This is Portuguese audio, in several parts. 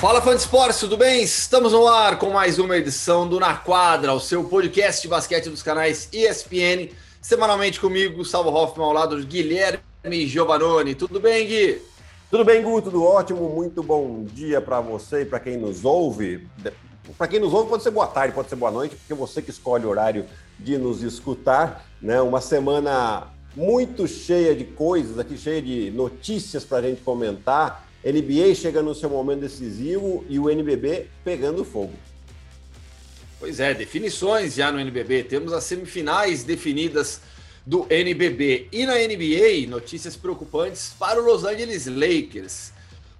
Fala fã de esporte, tudo bem? Estamos no ar com mais uma edição do Na Quadra, o seu podcast de basquete dos canais ESPN. Semanalmente comigo, Gustavo Hoffman, ao lado de Guilherme Giovanoni. Tudo bem, Gui? Tudo bem, Gu? Tudo ótimo. Muito bom dia para você e para quem nos ouve. Para quem nos ouve, pode ser boa tarde, pode ser boa noite, porque você que escolhe o horário de nos escutar. Né? Uma semana muito cheia de coisas aqui, cheia de notícias para a gente comentar NBA chega no seu momento decisivo e o NBB pegando fogo. Pois é, definições já no NBB. Temos as semifinais definidas do NBB. E na NBA, notícias preocupantes para o Los Angeles Lakers.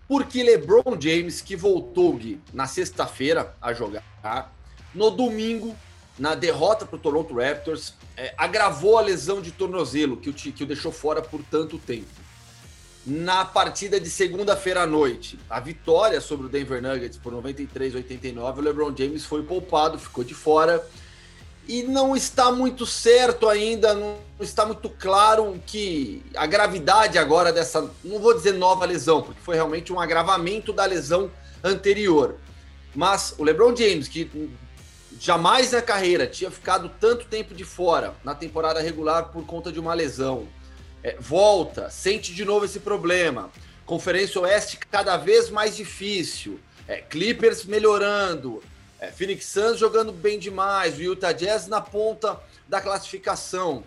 Porque LeBron James, que voltou na sexta-feira a jogar, no domingo, na derrota para o Toronto Raptors, é, agravou a lesão de tornozelo que o, que o deixou fora por tanto tempo na partida de segunda-feira à noite. A vitória sobre o Denver Nuggets por 93 89, o LeBron James foi poupado, ficou de fora. E não está muito certo ainda, não está muito claro que a gravidade agora dessa, não vou dizer nova lesão, porque foi realmente um agravamento da lesão anterior. Mas o LeBron James, que jamais na carreira tinha ficado tanto tempo de fora na temporada regular por conta de uma lesão, é, volta, sente de novo esse problema. Conferência Oeste cada vez mais difícil. É, Clippers melhorando. É, Phoenix Suns jogando bem demais. O Utah Jazz na ponta da classificação.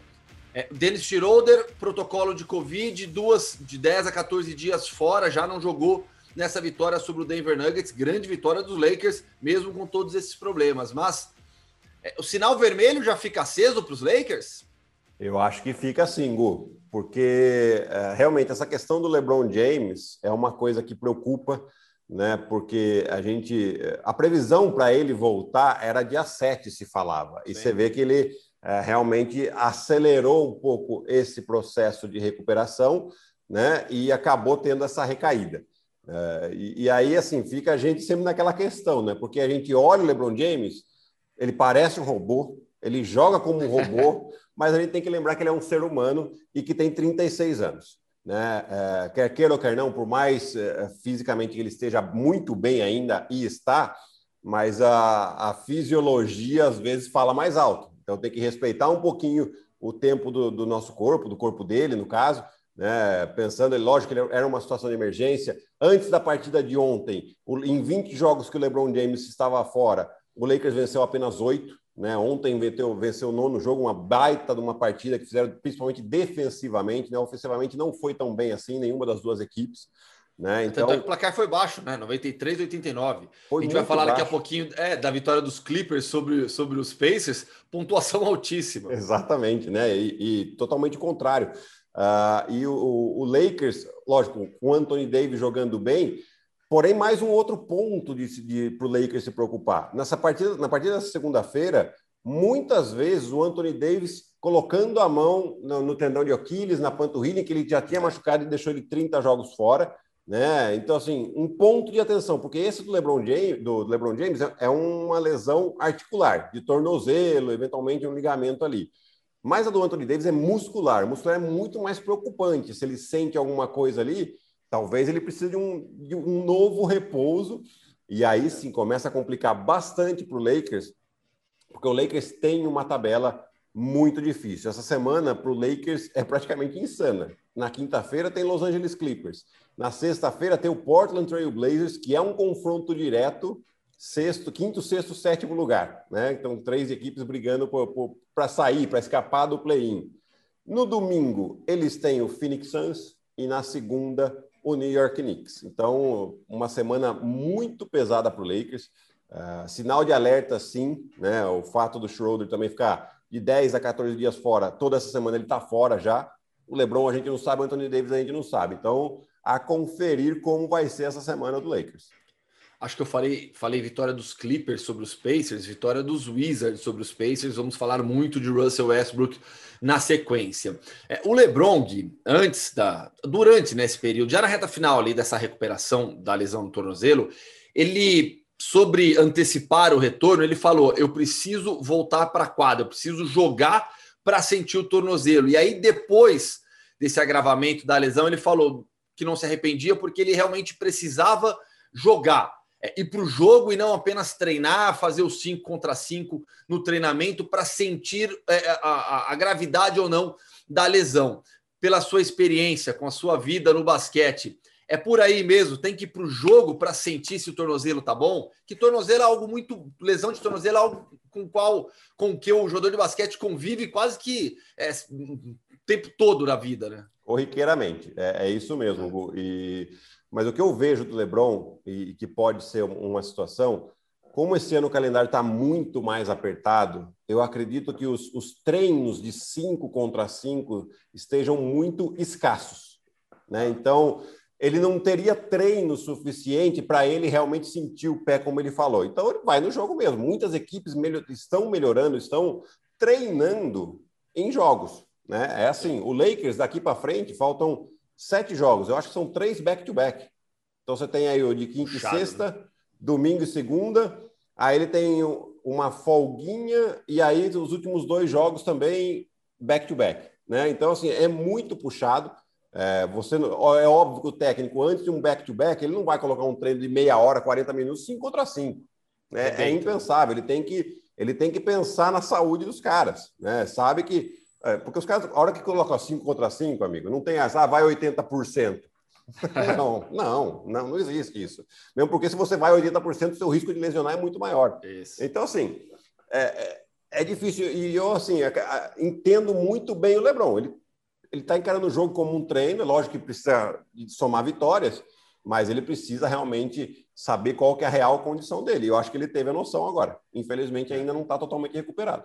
É, Dennis Schroeder, protocolo de Covid, duas de 10 a 14 dias fora, já não jogou nessa vitória sobre o Denver Nuggets. Grande vitória dos Lakers, mesmo com todos esses problemas. Mas é, o sinal vermelho já fica aceso para os Lakers? Eu acho que fica assim, Gu porque é, realmente essa questão do LeBron James é uma coisa que preocupa, né? Porque a gente a previsão para ele voltar era dia 7, se falava, e Sim. você vê que ele é, realmente acelerou um pouco esse processo de recuperação, né? E acabou tendo essa recaída. E, e, aí, assim, fica a gente sempre naquela questão, né? Porque a gente olha o LeBron James, ele parece um robô, ele joga como um robô. mas a gente tem que lembrar que ele é um ser humano e que tem 36 anos. Né? É, quer queira ou quer não, por mais é, fisicamente que ele esteja muito bem ainda, e está, mas a, a fisiologia às vezes fala mais alto. Então tem que respeitar um pouquinho o tempo do, do nosso corpo, do corpo dele, no caso, né? Pensando, lógico que era uma situação de emergência. Antes da partida de ontem, em 20 jogos que o LeBron James estava fora, o Lakers venceu apenas oito. Né? Ontem venceu, venceu o nono jogo, uma baita de uma partida que fizeram principalmente defensivamente, né? ofensivamente não foi tão bem assim, nenhuma das duas equipes. Né? Então, o placar foi baixo, né? 93 89. a gente vai falar baixo. daqui a pouquinho é, da vitória dos Clippers sobre, sobre os Pacers, pontuação altíssima. Exatamente, né? E, e totalmente contrário. Uh, e o, o, Lakers, lógico, com o Anthony Davis jogando bem, Porém, mais um outro ponto de, de, para o Lakers se preocupar. Nessa partida, na partida dessa segunda-feira, muitas vezes o Anthony Davis colocando a mão no, no, tendão de Aquiles, na panturrilha, que ele já tinha machucado e deixou ele 30 jogos fora. Né? Então, assim, um ponto de atenção, porque esse do LeBron James, do LeBron James é, é uma lesão articular, de tornozelo, eventualmente um ligamento ali. Mas a do Anthony Davis é muscular. Muscular é muito mais preocupante. Se ele sente alguma coisa ali, Talvez ele precise de um, de um novo repouso, e aí sim começa a complicar bastante para o Lakers, porque o Lakers tem uma tabela muito difícil. Essa semana para o Lakers é praticamente insana. Na quinta-feira tem Los Angeles Clippers. Na sexta-feira tem o Portland Trail Blazers, que é um confronto direto, sexto, quinto, sexto, sétimo lugar. Né? Então, três equipes brigando para sair, para escapar do play-in. No domingo, eles têm o Phoenix Suns e na segunda, o New York Knicks. Então, uma semana muito pesada para o Lakers. Uh, sinal de alerta, sim, né? O fato do Schroeder também ficar de 10 a 14 dias fora, toda essa semana ele está fora já. O LeBron a gente não sabe, o Anthony Davis a gente não sabe. Então, a conferir como vai ser essa semana do Lakers. Acho que eu falei, falei vitória dos Clippers sobre os Pacers, vitória dos Wizards sobre os Pacers. Vamos falar muito de Russell Westbrook na sequência. É, o LeBron, antes da. Durante nesse período, já na reta final ali dessa recuperação da lesão no tornozelo, ele, sobre antecipar o retorno, ele falou: eu preciso voltar para a quadra, eu preciso jogar para sentir o tornozelo. E aí, depois desse agravamento da lesão, ele falou que não se arrependia porque ele realmente precisava jogar. É, ir para o jogo e não apenas treinar, fazer os 5 contra 5 no treinamento para sentir é, a, a, a gravidade ou não da lesão. Pela sua experiência com a sua vida no basquete, é por aí mesmo, tem que ir para o jogo para sentir se o tornozelo tá bom. Que tornozelo é algo muito. Lesão de tornozelo é algo com qual com que o jogador de basquete convive quase que é, o tempo todo na vida, né? Corriqueiramente, é, é isso mesmo. E, mas o que eu vejo do LeBron, e que pode ser uma situação, como esse ano o calendário está muito mais apertado, eu acredito que os, os treinos de 5 contra 5 estejam muito escassos. Né? Então, ele não teria treino suficiente para ele realmente sentir o pé, como ele falou. Então, ele vai no jogo mesmo. Muitas equipes melhor, estão melhorando, estão treinando em jogos. Né? É assim, o Lakers daqui para frente faltam sete jogos. Eu acho que são três back-to-back. Então você tem aí o de quinta Puxado, e sexta, né? domingo e segunda. Aí ele tem uma folguinha e aí os últimos dois jogos também back-to-back. Né? Então, assim, é muito puxado. É, você, é óbvio que o técnico, antes de um back-to-back, -back, ele não vai colocar um treino de meia hora, 40 minutos, 5 contra 5. Né? É, é impensável. Ele tem, que, ele tem que pensar na saúde dos caras. Né? Sabe que é, porque os caras, a hora que coloca 5 contra 5, amigo, não tem essa, ah, vai 80%. não, não, não, não existe isso. Mesmo porque se você vai 80%, o seu risco de lesionar é muito maior. Isso. Então, assim, é, é, é, difícil. E eu, assim, é, entendo muito bem o Lebron. Ele ele está encarando o jogo como um treino, é lógico que precisa somar vitórias, mas ele precisa realmente saber qual que é a real condição dele. Eu acho que ele teve a noção agora. Infelizmente, ainda não está totalmente recuperado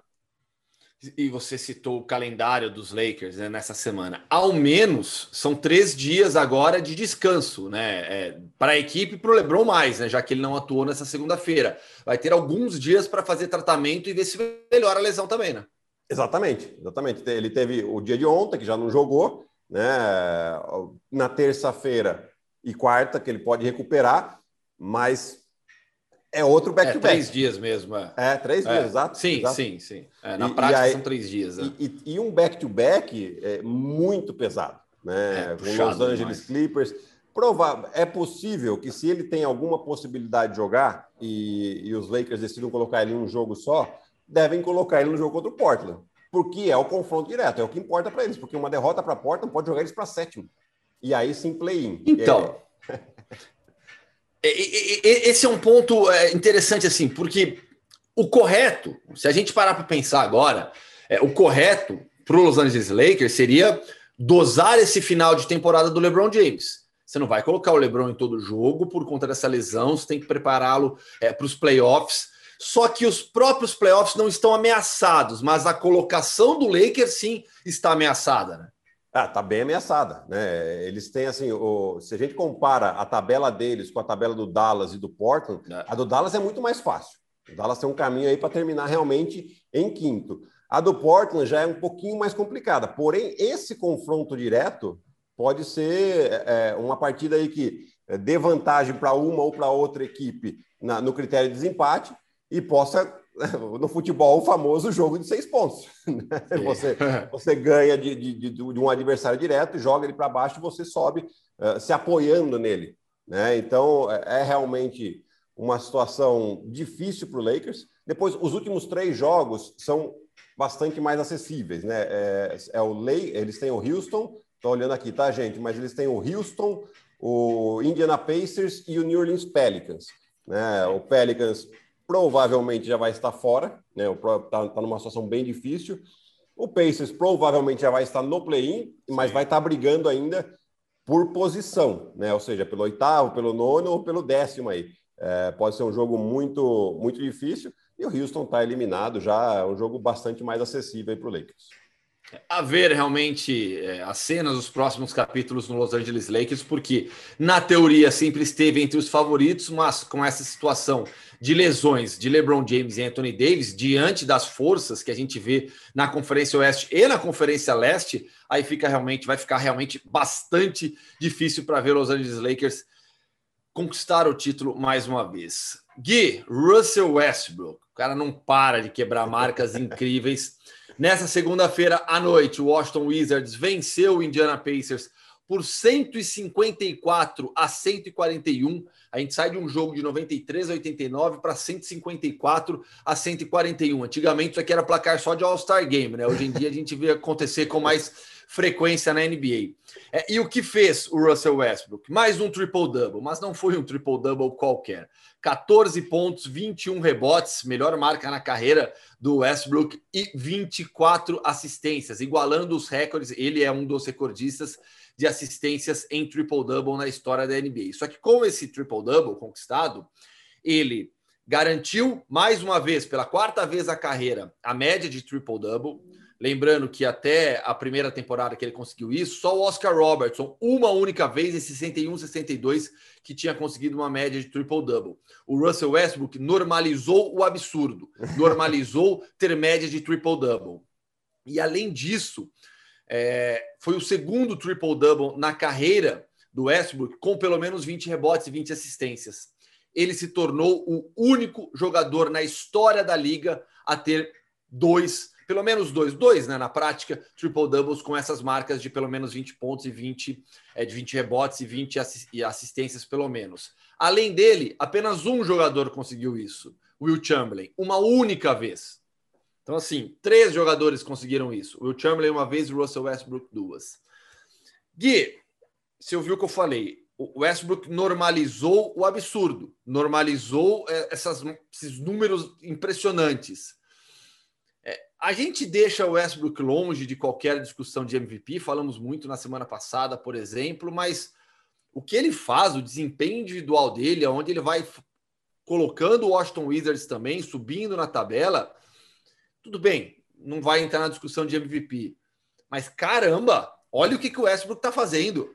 e você citou o calendário dos Lakers né, nessa semana. Ao menos são três dias agora de descanso, né? É, para a equipe e para o Lebron mais, né? Já que ele não atuou nessa segunda-feira. Vai ter alguns dias para fazer tratamento e ver se melhora a lesão também, né? Exatamente, exatamente. Ele teve o dia de ontem, que já não jogou, né? Na terça-feira e quarta, que ele pode recuperar, mas é outro back-to-back. É, três dias mesmo. É, é três dias, é. exato. Sim, exato. sim, sim. É, na e, prática e aí, são três dias. Né? E, e, um back-to-back é muito pesado. Né? É, Com Los Angeles demais. Clippers. Provável, é possível que se ele tem alguma possibilidade de jogar e, e os Lakers decidam colocar ele em um jogo só, devem colocar ele no jogo contra o Portland. Porque é o confronto direto, é o que importa para eles. Porque uma derrota para Portland pode jogar eles para sétimo. E aí sim play-in. Então. Esse é um ponto é, interessante, assim, porque o correto, se a gente parar para pensar agora, é, o correto para o Los Angeles Lakers seria dosar esse final de temporada do LeBron James. Você não vai colocar o LeBron em todo jogo por conta dessa lesão, você tem que prepará-lo é, para os playoffs. Só que os próprios playoffs não estão ameaçados, mas a colocação do Lakers sim está ameaçada, né? Ah, tá bem ameaçada, né? Eles têm assim, o, se a gente compara a tabela deles com a tabela do Dallas e do Portland, é. a do Dallas é muito mais fácil. O Dallas tem um caminho aí para terminar realmente em quinto. A do Portland já é um pouquinho mais complicada. Porém, esse confronto direto pode ser é, uma partida aí que dê vantagem para uma ou para outra equipe na, no critério de desempate e possa no futebol o famoso jogo de seis pontos. Né? Você, você ganha de, de, de, um adversário direto, joga ele para baixo e você sobe uh, se apoiando nele. Né? Então é, é realmente uma situação difícil para o Lakers. Depois, os últimos três jogos são bastante mais acessíveis. Né? É, é o Lay, eles têm o Houston, estou olhando aqui, tá, gente? Mas eles têm o Houston, o Indiana Pacers e o New Orleans Pelicans. Né? O Pelicans provavelmente já vai estar fora, né? Está tá numa situação bem difícil. O Pacers provavelmente já vai estar no play-in, mas vai estar brigando ainda por posição, né? Ou seja, pelo oitavo, pelo nono ou pelo décimo aí. É, pode ser um jogo muito, muito difícil. E o Houston está eliminado já, é um jogo bastante mais acessível para o Lakers a ver realmente é, as cenas dos próximos capítulos no Los Angeles Lakers, porque na teoria sempre esteve entre os favoritos, mas com essa situação de lesões de LeBron James e Anthony Davis, diante das forças que a gente vê na Conferência Oeste e na Conferência Leste, aí fica realmente, vai ficar realmente bastante difícil para ver Los Angeles Lakers conquistar o título mais uma vez. Gui, Russell Westbrook, o cara não para de quebrar marcas incríveis. Nessa segunda-feira à noite, o Washington Wizards venceu o Indiana Pacers por 154 a 141. A gente sai de um jogo de 93 a 89 para 154 a 141. Antigamente isso aqui era placar só de All-Star Game, né? Hoje em dia a gente vê acontecer com mais frequência na NBA. É, e o que fez o Russell Westbrook? Mais um triple-double, mas não foi um triple-double qualquer. 14 pontos, 21 rebotes, melhor marca na carreira do Westbrook, e 24 assistências, igualando os recordes. Ele é um dos recordistas de assistências em triple-double na história da NBA. Só que com esse triple-double conquistado, ele garantiu mais uma vez, pela quarta vez na carreira, a média de triple-double Lembrando que até a primeira temporada que ele conseguiu isso, só o Oscar Robertson, uma única vez em 61, 62, que tinha conseguido uma média de triple-double. O Russell Westbrook normalizou o absurdo, normalizou ter média de triple-double. E além disso, é, foi o segundo triple-double na carreira do Westbrook com pelo menos 20 rebotes e 20 assistências. Ele se tornou o único jogador na história da liga a ter dois pelo menos dois, dois, né? Na prática, triple doubles com essas marcas de pelo menos 20 pontos e 20 é, de 20 rebotes e 20 assistências, pelo menos. Além dele, apenas um jogador conseguiu isso, Will Chamberlain, uma única vez. Então, assim, três jogadores conseguiram isso. Will Chamberlain uma vez e Russell Westbrook duas. Gui, você ouviu o que eu falei? O Westbrook normalizou o absurdo, normalizou é, essas, esses números impressionantes. A gente deixa o Westbrook longe de qualquer discussão de MVP, falamos muito na semana passada, por exemplo, mas o que ele faz, o desempenho individual dele, onde ele vai colocando o Washington Wizards também, subindo na tabela, tudo bem, não vai entrar na discussão de MVP. Mas caramba, olha o que, que o Westbrook está fazendo.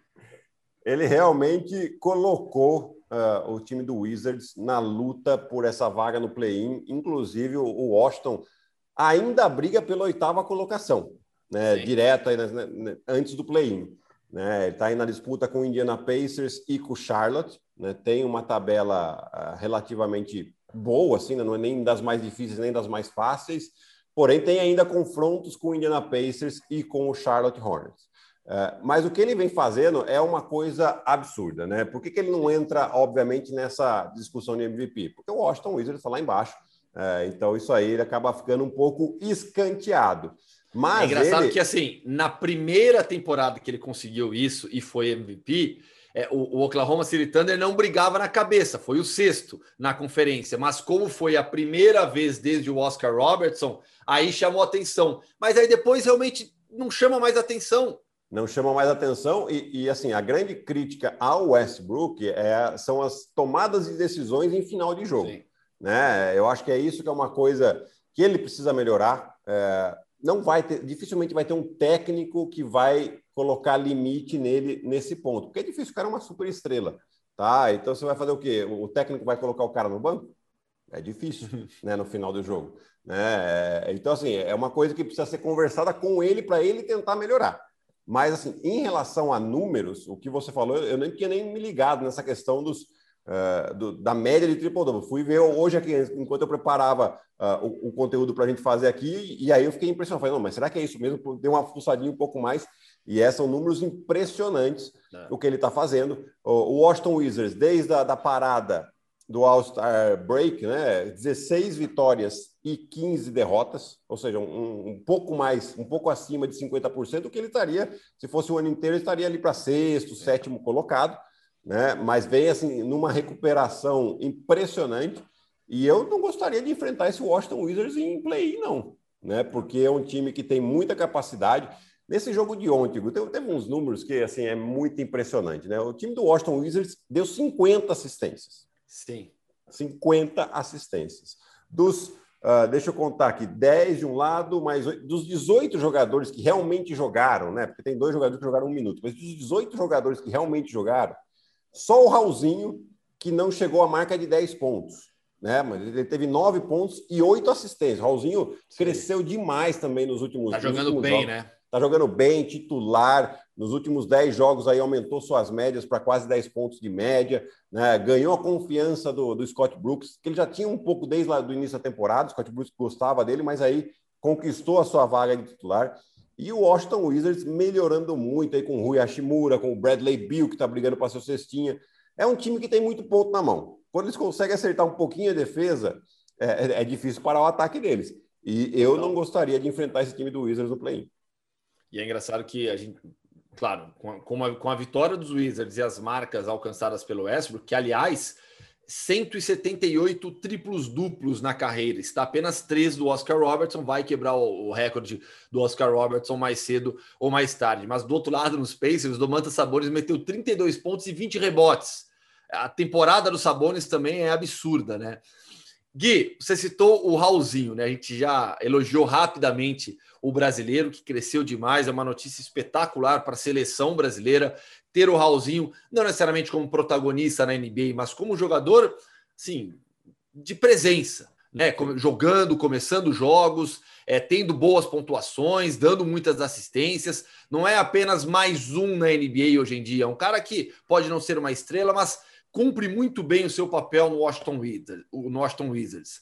Ele realmente colocou uh, o time do Wizards na luta por essa vaga no play-in, inclusive o Washington ainda briga pela oitava colocação, né, direta né, né, antes do play-in. Né? Ele está aí na disputa com o Indiana Pacers e com o Charlotte. Né? Tem uma tabela uh, relativamente boa, assim, né? não é nem das mais difíceis nem das mais fáceis. Porém, tem ainda confrontos com o Indiana Pacers e com o Charlotte Hornets. Uh, mas o que ele vem fazendo é uma coisa absurda, né? Por que, que ele não entra, obviamente, nessa discussão de MVP? Porque o Washington Wizards está lá embaixo é, então, isso aí ele acaba ficando um pouco escanteado. Mas é engraçado ele... que, assim, na primeira temporada que ele conseguiu isso e foi MVP, é, o, o, Oklahoma City Thunder não brigava na cabeça, foi o sexto na conferência. Mas como foi a primeira vez desde o Oscar Robertson, aí chamou atenção. Mas aí depois realmente não chama mais atenção. Não chama mais atenção e, e assim, a grande crítica ao Westbrook é, são as tomadas de decisões em final de jogo. Sim. Né? Eu acho que é isso que é uma coisa que ele precisa melhorar. É, não vai ter, dificilmente vai ter um técnico que vai colocar limite nele nesse ponto, porque é difícil, o cara é uma super estrela, tá? Então você vai fazer o quê? O técnico vai colocar o cara no banco? É difícil, né? No final do jogo, né? Então assim é uma coisa que precisa ser conversada com ele para ele tentar melhorar. Mas assim, em relação a números, o que você falou, eu nem tinha nem me ligado nessa questão dos uh, do, da média de triple-double. Fui ver hoje aqui, enquanto eu preparava uh, o, o, conteúdo para a gente fazer aqui, e aí eu fiquei impressionado. Falei, não, mas será que é isso mesmo? Dei uma fuçadinha um pouco mais, e esses são números impressionantes é. o que ele está fazendo. O, o, Washington Wizards, desde a da parada do All-Star Break, né? 16 vitórias e 15 derrotas, ou seja, um, um, pouco mais, um pouco acima de 50% do que ele estaria, se fosse o ano inteiro, ele estaria ali para sexto, sétimo colocado né? Mas vem assim numa recuperação impressionante. E eu não gostaria de enfrentar esse Washington Wizards em play, não, né? Porque é um time que tem muita capacidade. Nesse jogo de ontem, teve uns números que assim é muito impressionante, né? O time do Washington Wizards deu 50 assistências. Sim. 50 assistências. Dos, uh, deixa eu contar aqui, 10 de um lado, mais 8, dos 18 jogadores que realmente jogaram, né? Porque tem dois jogadores que jogaram um minuto, mas dos 18 jogadores que realmente jogaram, só o Raulzinho que não chegou à marca de 10 pontos. Né? Mas ele teve nove pontos e oito assistências. O Raulzinho Sim. cresceu demais também nos últimos Tá jogando últimos bem, jogos. né? Tá jogando bem, titular. Nos últimos 10 jogos aí aumentou suas médias para quase 10 pontos de média. Né? Ganhou a confiança do, do Scott Brooks, que ele já tinha um pouco desde lá do início da temporada. O Scott Brooks gostava dele, mas aí conquistou a sua vaga de titular. E o Washington Wizards melhorando muito aí com o Rui Hashimura, com o Bradley Bill, que está brigando para ser cestinha. É um time que tem muito ponto na mão. Quando eles conseguem acertar um pouquinho a defesa, é, é, é difícil parar o ataque deles. E eu não gostaria de enfrentar esse time do Wizards no play-in. E é engraçado que a gente, claro, com a, com a, com a vitória dos Wizards e as marcas alcançadas pelo Westbrook, que aliás 178 triplos duplos na carreira. Está apenas três do Oscar Robertson. Vai quebrar o, recorde do Oscar Robertson mais cedo ou mais tarde. Mas do outro lado, nos Pacers, Domantas Sabonis meteu 32 pontos e 20 rebotes. A temporada do Sabonis também é absurda, né? Gui, você citou o Raulzinho, né? A gente já elogiou rapidamente o brasileiro, que cresceu demais. É uma notícia espetacular para a seleção brasileira ter o Raulzinho, não necessariamente como protagonista na NBA, mas como jogador, sim, de presença, né? Jogando, começando jogos, é, tendo boas pontuações, dando muitas assistências. Não é apenas mais um na NBA hoje em dia. É um cara que pode não ser uma estrela, mas cumpre muito bem o seu papel no Washington Wizards. No Washington Wizards.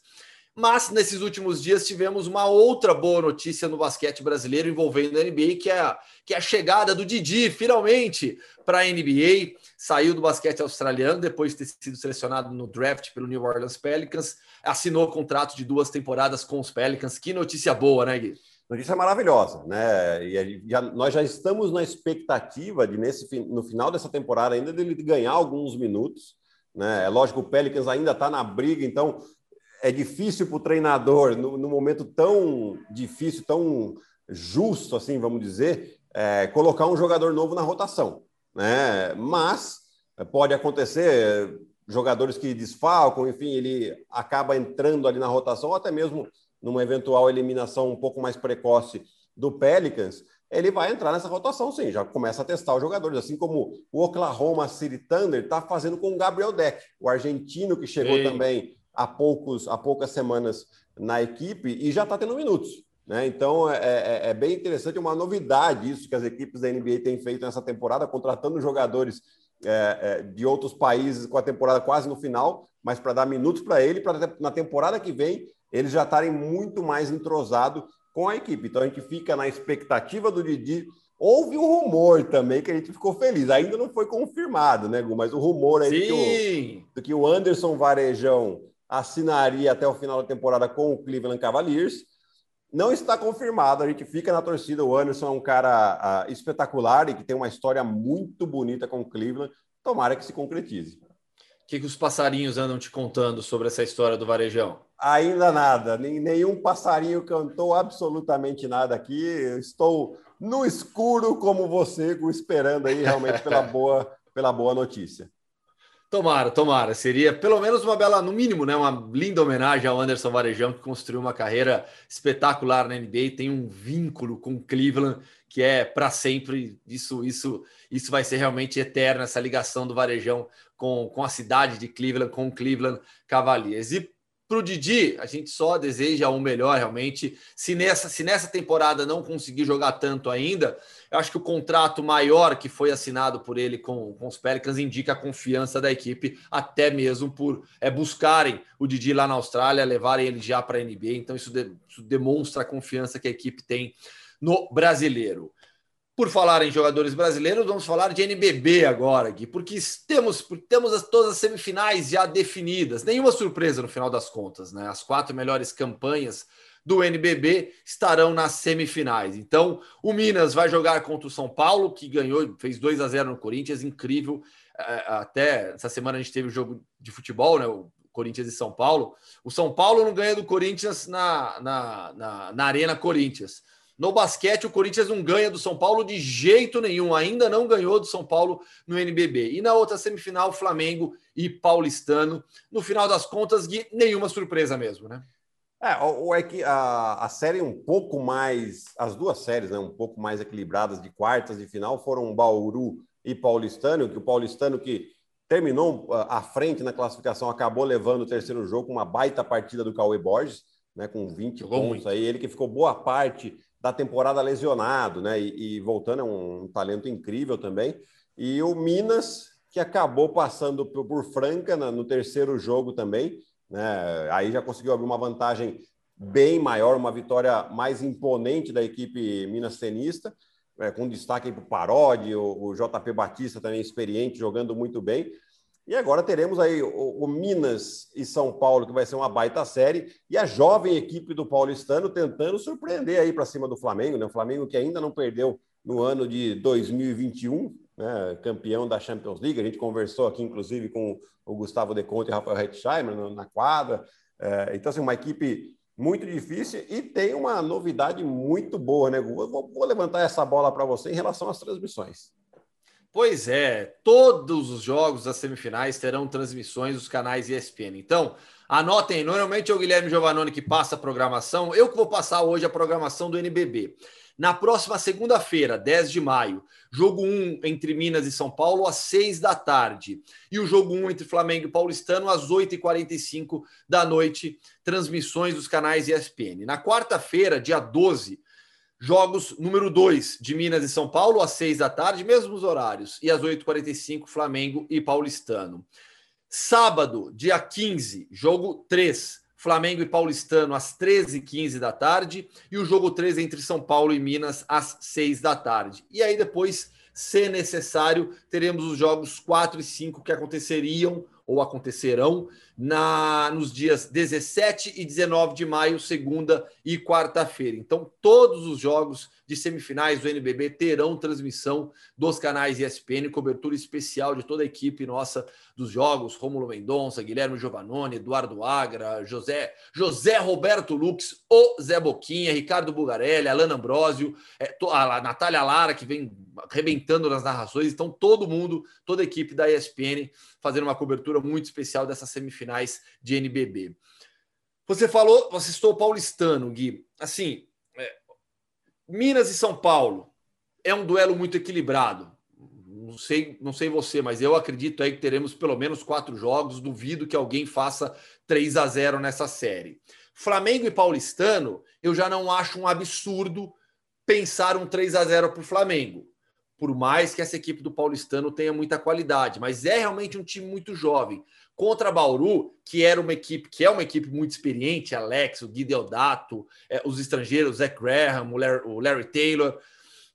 Mas nesses últimos dias tivemos uma outra boa notícia no basquete brasileiro envolvendo a NBA, que é que é a chegada do Didi, finalmente, para a NBA. Saiu do basquete australiano depois de ter sido selecionado no draft pelo New Orleans Pelicans. Assinou contrato de duas temporadas com os Pelicans. Que notícia boa, né, Gui? Notícia maravilhosa, né? E já, nós já estamos na expectativa de, nesse, no final dessa temporada, ainda dele ganhar alguns minutos. Né? É lógico que o Pelicans ainda está na briga, então é difícil para o treinador, no, no, momento tão difícil, tão justo, assim, vamos dizer, é, colocar um jogador novo na rotação. Né? Mas pode acontecer, jogadores que desfalcam, enfim, ele acaba entrando ali na rotação, ou até mesmo numa eventual eliminação um pouco mais precoce do Pelicans, ele vai entrar nessa rotação, sim, já começa a testar os jogadores, assim como o Oklahoma City Thunder está fazendo com o Gabriel Deck, o argentino que chegou Sim. também há, poucos, há poucas semanas na equipe e já está tendo minutos. Né? Então é, é, é, bem interessante, uma novidade isso que as equipes da NBA têm feito nessa temporada, contratando jogadores é, é, de outros países com a temporada quase no final, mas para dar minutos para ele, para na temporada que vem eles já estarem muito mais entrosados com a equipe. Então a gente fica na expectativa do Didi. Houve um rumor também que a gente ficou feliz. Ainda não foi confirmado, né, Gu? Mas o rumor aí que o, do que o Anderson Varejão assinaria até o final da temporada com o Cleveland Cavaliers. Não está confirmado, a gente fica na torcida. O Anderson é um cara uh, espetacular e que tem uma história muito bonita com o Cleveland. Tomara que se concretize. O que, que os passarinhos andam te contando sobre essa história do Varejão? Ainda nada, nenhum passarinho cantou absolutamente nada aqui. Eu estou no escuro como você, esperando aí realmente pela boa, pela boa notícia. Tomara, tomara. Seria pelo menos uma bela, no mínimo, né? Uma linda homenagem ao Anderson Varejão, que construiu uma carreira espetacular na NBA, tem um vínculo com Cleveland que é para sempre. Isso, isso, isso vai ser realmente eterno, essa ligação do Varejão com, com a cidade de Cleveland, com o Cleveland Cavaliers. E para o Didi, a gente só deseja o melhor realmente. Se nessa, se nessa temporada não conseguir jogar tanto ainda, eu acho que o contrato maior que foi assinado por ele com, com os Pelicans indica a confiança da equipe, até mesmo por é, buscarem o Didi lá na Austrália, levarem ele já para a NBA. Então, isso, de, isso demonstra a confiança que a equipe tem no brasileiro. Por falar em jogadores brasileiros, vamos falar de NBB agora, Gui, porque temos, temos as, todas as semifinais já definidas. Nenhuma surpresa no final das contas, né? As quatro melhores campanhas do NBB estarão nas semifinais. Então, o Minas vai jogar contra o São Paulo, que ganhou, fez 2 a 0 no Corinthians, incrível. É, até essa semana a gente teve o jogo de futebol, né? O Corinthians e São Paulo. O São Paulo não ganha do Corinthians na, na, na, na Arena Corinthians. No basquete, o Corinthians não ganha do São Paulo de jeito nenhum, ainda não ganhou do São Paulo no NBB. E na outra semifinal, Flamengo e Paulistano. No final das contas, Gui, nenhuma surpresa mesmo, né? É, ou é que a, a série um pouco mais, as duas séries, né, um pouco mais equilibradas de quartas de final foram Bauru e Paulistano, que o Paulistano que terminou ah, à frente na classificação acabou levando o terceiro jogo com uma baita partida do Cauê Borges, né, com 20 Jogou pontos muito. aí, ele que ficou boa parte da temporada lesionado, né? E, e voltando, é um, talento incrível também. E o Minas, que acabou passando por, por Franca na, no terceiro jogo também, né? Aí já conseguiu abrir uma vantagem bem maior, uma vitória mais imponente da equipe Minas Tenista, é, com destaque para o Parodi, o, JP Batista também experiente, jogando muito bem. E agora teremos aí o, o, Minas e São Paulo, que vai ser uma baita série, e a jovem equipe do Paulistano tentando surpreender aí para cima do Flamengo, né? O Flamengo que ainda não perdeu no ano de 2021, né? campeão da Champions League. A gente conversou aqui, inclusive, com o Gustavo De Conte e Rafael Hetzheimer na quadra. É, então, assim, uma equipe muito difícil e tem uma novidade muito boa, né, Gu? Vou, vou levantar essa bola para você em relação às transmissões. Pois é, todos os jogos das semifinais terão transmissões dos canais ESPN. Então, anotem, normalmente é o Guilherme Giovannone que passa a programação, eu que vou passar hoje a programação do NBB. Na próxima segunda-feira, 10 de maio, jogo 1 entre Minas e São Paulo às 6 da tarde. E o jogo 1 entre Flamengo e Paulistano às 8h45 da noite. Transmissões dos canais ESPN. Na quarta-feira, dia 12, jogos número 2 de Minas e São Paulo às 6 da tarde, mesmos horários. E às 8h45, Flamengo e Paulistano. Sábado, dia 15, jogo 3 Flamengo e Paulistano às 13h15 da tarde e o jogo 3 entre São Paulo e Minas às 6 da tarde. E aí depois, se necessário, teremos os jogos 4 e 5 que aconteceriam ou acontecerão na nos dias 17 e 19 de maio, segunda e quarta-feira. Então, todos os jogos de semifinais do NBB terão transmissão dos canais ESPN, cobertura especial de toda a equipe nossa dos jogos, Rômulo Mendonça, Guilherme Giovannone, Eduardo Agra, José, José Roberto Lux, o Zé Boquinha, Ricardo Bugarelli, Alan Ambrosio, é, a Natália Lara, que vem arrebentando nas narrações, então todo mundo, toda a equipe da ESPN fazendo uma cobertura muito especial dessas semifinais de NBB. Você falou, você estou paulistano, Gui. Assim, Minas e São Paulo é um duelo muito equilibrado. Não sei, não sei você, mas eu acredito aí que teremos pelo menos quatro jogos. Duvido que alguém faça 3 a 0 nessa série. Flamengo e Paulistano, eu já não acho um absurdo pensar um 3 a 0 para o Flamengo. Por mais que essa equipe do Paulistano tenha muita qualidade, mas é realmente um time muito jovem. Contra Bauru, que era uma equipe, que é uma equipe muito experiente, Alex, o Gui Deodato, é, os estrangeiros, Zach Graham, o Larry, o Larry Taylor.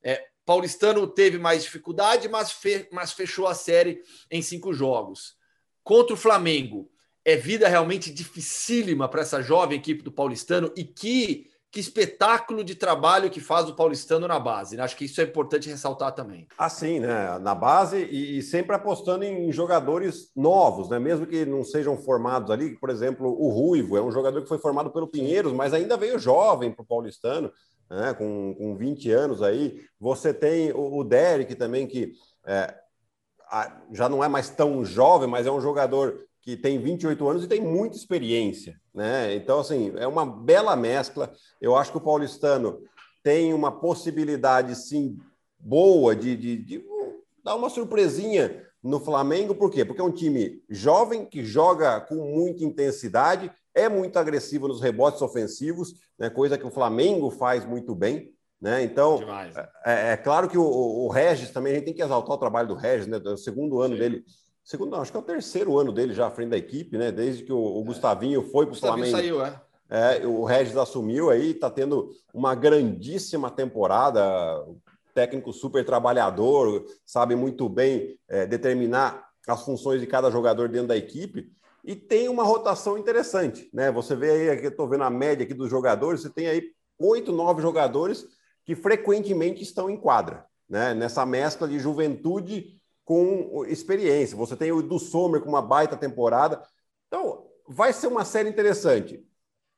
É, Paulistano teve mais dificuldade, mas, fe, mas fechou a série em cinco jogos. Contra o Flamengo, é vida realmente dificílima para essa jovem equipe do Paulistano e que que espetáculo de trabalho que faz o paulistano na base. Né? Acho que isso é importante ressaltar também. Assim, né? Na base e, e, sempre apostando em jogadores novos, né? Mesmo que não sejam formados ali. Por exemplo, o Ruivo é um jogador que foi formado pelo Pinheiros, mas ainda veio jovem para o paulistano, né? Com, com 20 anos aí. Você tem o, o Derek também, que é, já não é mais tão jovem, mas é um jogador que tem 28 anos e tem muita experiência, né? Então, assim, é uma bela mescla. Eu acho que o paulistano tem uma possibilidade, sim, boa de, de, de dar uma surpresinha no Flamengo, por quê? Porque é um time jovem que joga com muita intensidade, é muito agressivo nos rebotes ofensivos, né? coisa que o Flamengo faz muito bem. Né? Então, é, é, claro que o, o, Regis também, a gente tem que exaltar o trabalho do Regis, né? do segundo ano Sim. dele segundo, não, acho que é o terceiro ano dele já à frente da equipe, né? Desde que o, o é. Gustavinho foi para o Flamengo. saiu, é. é. O Regis assumiu aí, está tendo uma grandíssima temporada. Técnico super trabalhador, sabe muito bem é, determinar as funções de cada jogador dentro da equipe e tem uma rotação interessante, né? Você vê aí, aqui, eu estou vendo a média aqui dos jogadores, você tem aí oito, nove jogadores que frequentemente estão em quadra, né? Nessa mescla de juventude com experiência. Você tem o do Sommer com uma baita temporada. Então, vai ser uma série interessante.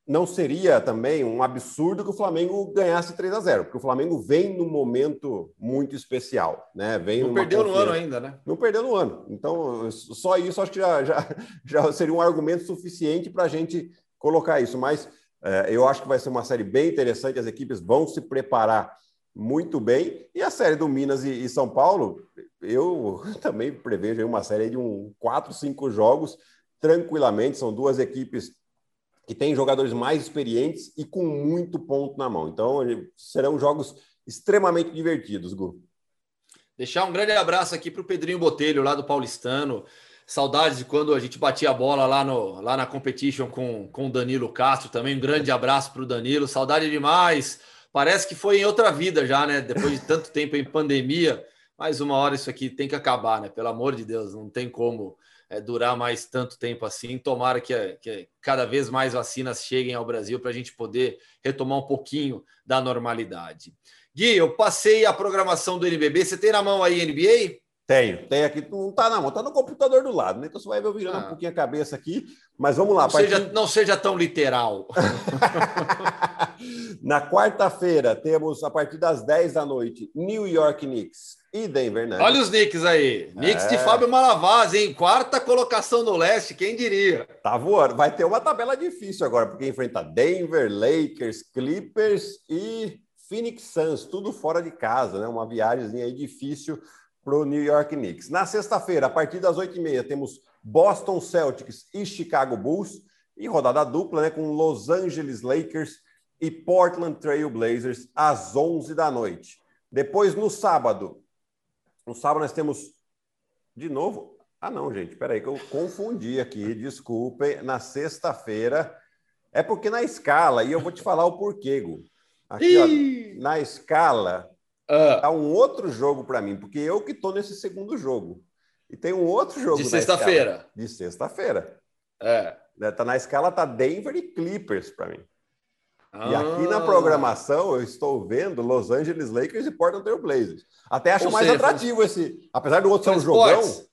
Não seria também um absurdo que o Flamengo ganhasse 3 a 0 porque o Flamengo vem num momento muito especial, né? Vem não perdeu confiança. no ano ainda, né? Não perdeu no ano. Então, só isso acho que já, já, já seria um argumento suficiente para a gente colocar isso. Mas é, eu acho que vai ser uma série bem interessante. As equipes vão se preparar muito bem. E a série do Minas e, e São Paulo, eu também prevejo uma série de um quatro, cinco jogos tranquilamente. São duas equipes que têm jogadores mais experientes e com muito ponto na mão. Então, serão jogos extremamente divertidos, Gu. Deixar um grande abraço aqui para o Pedrinho Botelho, lá do Paulistano. Saudades de quando a gente batia a bola lá, no, lá na competition com, com o Danilo Castro também. Um grande abraço para o Danilo. Saudade demais. Parece que foi em outra vida já, né? Depois de tanto tempo em pandemia. Mais uma hora isso aqui tem que acabar, né? Pelo amor de Deus, não tem como é, durar mais tanto tempo assim. Tomara que, que cada vez mais vacinas cheguem ao Brasil para a gente poder retomar um pouquinho da normalidade. Gui, eu passei a programação do NBB. Você tem na mão aí NBA? Tenho, tem aqui, não está na mão, está no computador do lado, né? Então você vai ver eu virando ah. um pouquinho a cabeça aqui, mas vamos lá. Não, partir... seja, não seja tão literal. na quarta-feira, temos, a partir das 10 da noite, New York Knicks e Denver Nuggets. Olha os Knicks aí. Knicks é... de Fábio Malavaz, hein? Quarta colocação no leste, quem diria? Tá voando. Vai ter uma tabela difícil agora, porque enfrenta Denver, Lakers, Clippers e Phoenix Suns, tudo fora de casa, né? Uma viagem aí difícil para o New York Knicks. Na sexta-feira, a partir das 8h30, temos Boston Celtics e Chicago Bulls, e rodada dupla né, com Los Angeles Lakers e Portland Trail Blazers às 11 da noite. Depois, no sábado, no sábado nós temos de novo. Ah, não, gente, peraí, que eu confundi aqui, desculpem. Na sexta-feira, é porque na escala, e eu vou te falar o porquê, Gu. Aqui, ó, na escala, Uh, tá um outro jogo para mim, porque eu que estou nesse segundo jogo. E tem um outro jogo. De sexta-feira. De sexta-feira. É. Né, tá na escala, tá Denver e Clippers para mim. Ah. E aqui na programação eu estou vendo Los Angeles Lakers e Portland Trail Blazers. Até acho Ou mais seja, atrativo esse. Apesar do outro ser um jogão.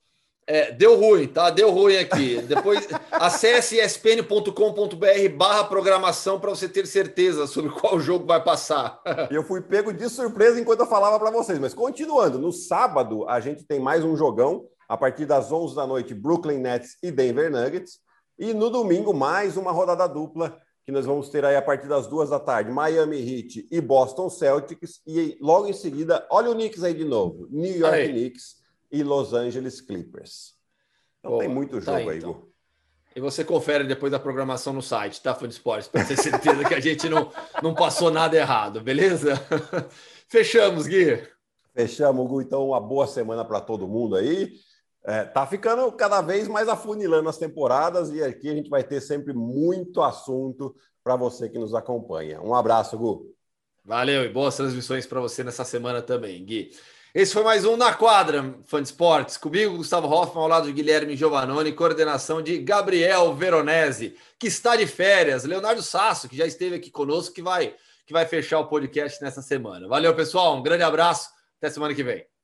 É, deu ruim, tá? Deu ruim aqui. Depois acesse espn.com.br barra programação para você ter certeza sobre qual jogo vai passar. eu fui pego de surpresa enquanto eu falava para vocês. Mas continuando, no sábado a gente tem mais um jogão. A partir das 11 da noite, Brooklyn Nets e Denver Nuggets. E no domingo, mais uma rodada dupla que nós vamos ter aí a partir das duas da tarde, Miami Heat e Boston Celtics. E logo em seguida, olha o Knicks aí de novo, New York aí. Knicks e Los Angeles Clippers. Então Boa, tem muito jogo tá aí, então. E você confere depois da programação no site, tá, Fã de Esportes, para ter certeza que a gente não, não passou nada errado, beleza? Fechamos, Gui. Fechamos, Gu. Então, uma boa semana para todo mundo aí. É, tá ficando cada vez mais afunilando as temporadas e aqui a gente vai ter sempre muito assunto para você que nos acompanha. Um abraço, Gu. Valeu e boas transmissões para você nessa semana também, Gui. Esse foi mais um Na Quadra, fã de esportes. Comigo, Gustavo Hoffman, ao lado de Guilherme Giovannone, coordenação de Gabriel Veronese, que está de férias. Leonardo Sasso, que já esteve aqui conosco, que vai, que vai fechar o podcast nessa semana. Valeu, pessoal. Um grande abraço. Até semana que vem.